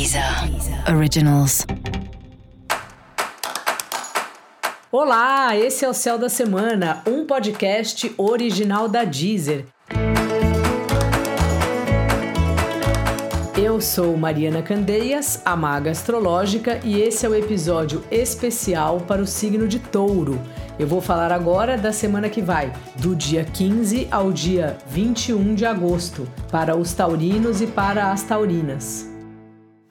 Deezer Originals. Olá, esse é o Céu da Semana, um podcast original da Deezer. Eu sou Mariana Candeias, a maga astrológica, e esse é o episódio especial para o signo de Touro. Eu vou falar agora da semana que vai, do dia 15 ao dia 21 de agosto, para os taurinos e para as taurinas.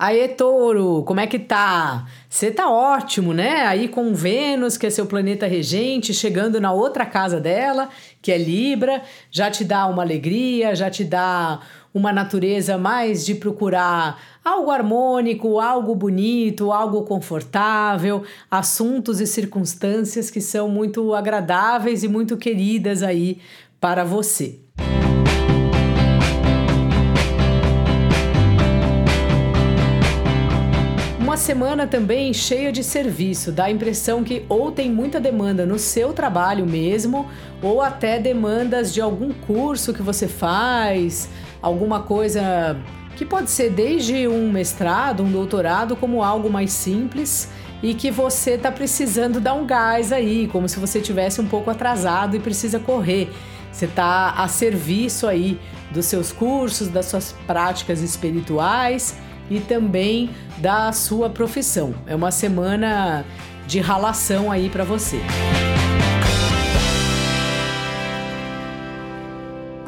Aê, touro, como é que tá? Você tá ótimo, né? Aí com Vênus, que é seu planeta regente, chegando na outra casa dela, que é Libra, já te dá uma alegria, já te dá uma natureza mais de procurar algo harmônico, algo bonito, algo confortável, assuntos e circunstâncias que são muito agradáveis e muito queridas aí para você. Semana também cheia de serviço, dá a impressão que ou tem muita demanda no seu trabalho mesmo, ou até demandas de algum curso que você faz, alguma coisa que pode ser desde um mestrado, um doutorado, como algo mais simples e que você está precisando dar um gás aí, como se você tivesse um pouco atrasado e precisa correr. Você está a serviço aí dos seus cursos, das suas práticas espirituais e também da sua profissão. É uma semana de ralação aí para você.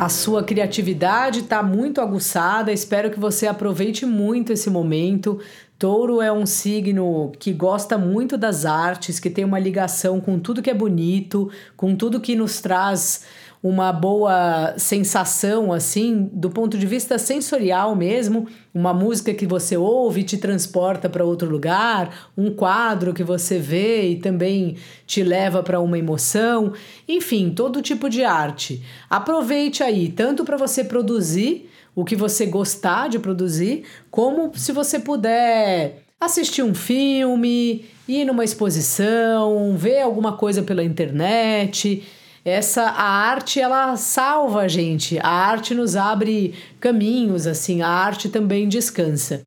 A sua criatividade está muito aguçada, espero que você aproveite muito esse momento. Touro é um signo que gosta muito das artes, que tem uma ligação com tudo que é bonito, com tudo que nos traz uma boa sensação, assim, do ponto de vista sensorial mesmo. Uma música que você ouve te transporta para outro lugar, um quadro que você vê e também te leva para uma emoção. Enfim, todo tipo de arte. Aproveite aí, tanto para você produzir o que você gostar de produzir, como se você puder assistir um filme, ir numa exposição, ver alguma coisa pela internet essa a arte ela salva a gente, a arte nos abre caminhos, assim, a arte também descansa.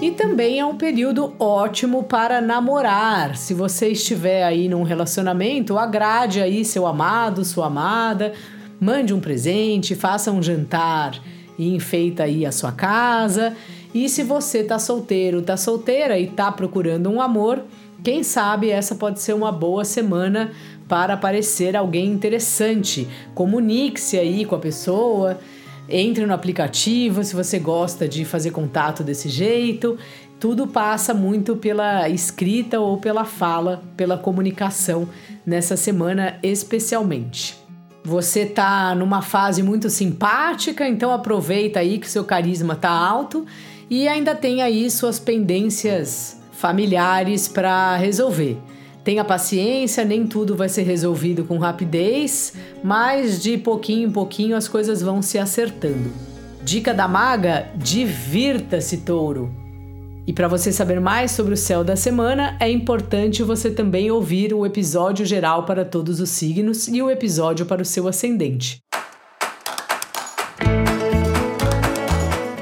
E também é um período ótimo para namorar. Se você estiver aí num relacionamento, agrade aí seu amado, sua amada, mande um presente, faça um jantar e enfeita aí a sua casa e se você tá solteiro, tá solteira e tá procurando um amor, quem sabe essa pode ser uma boa semana para aparecer alguém interessante. Comunique-se aí com a pessoa, entre no aplicativo se você gosta de fazer contato desse jeito. Tudo passa muito pela escrita ou pela fala, pela comunicação nessa semana especialmente. Você tá numa fase muito simpática, então aproveita aí que seu carisma tá alto e ainda tem aí suas pendências familiares para resolver. Tenha paciência, nem tudo vai ser resolvido com rapidez, mas de pouquinho em pouquinho as coisas vão se acertando. Dica da maga: divirta-se, touro. E para você saber mais sobre o céu da semana, é importante você também ouvir o episódio geral para todos os signos e o episódio para o seu ascendente.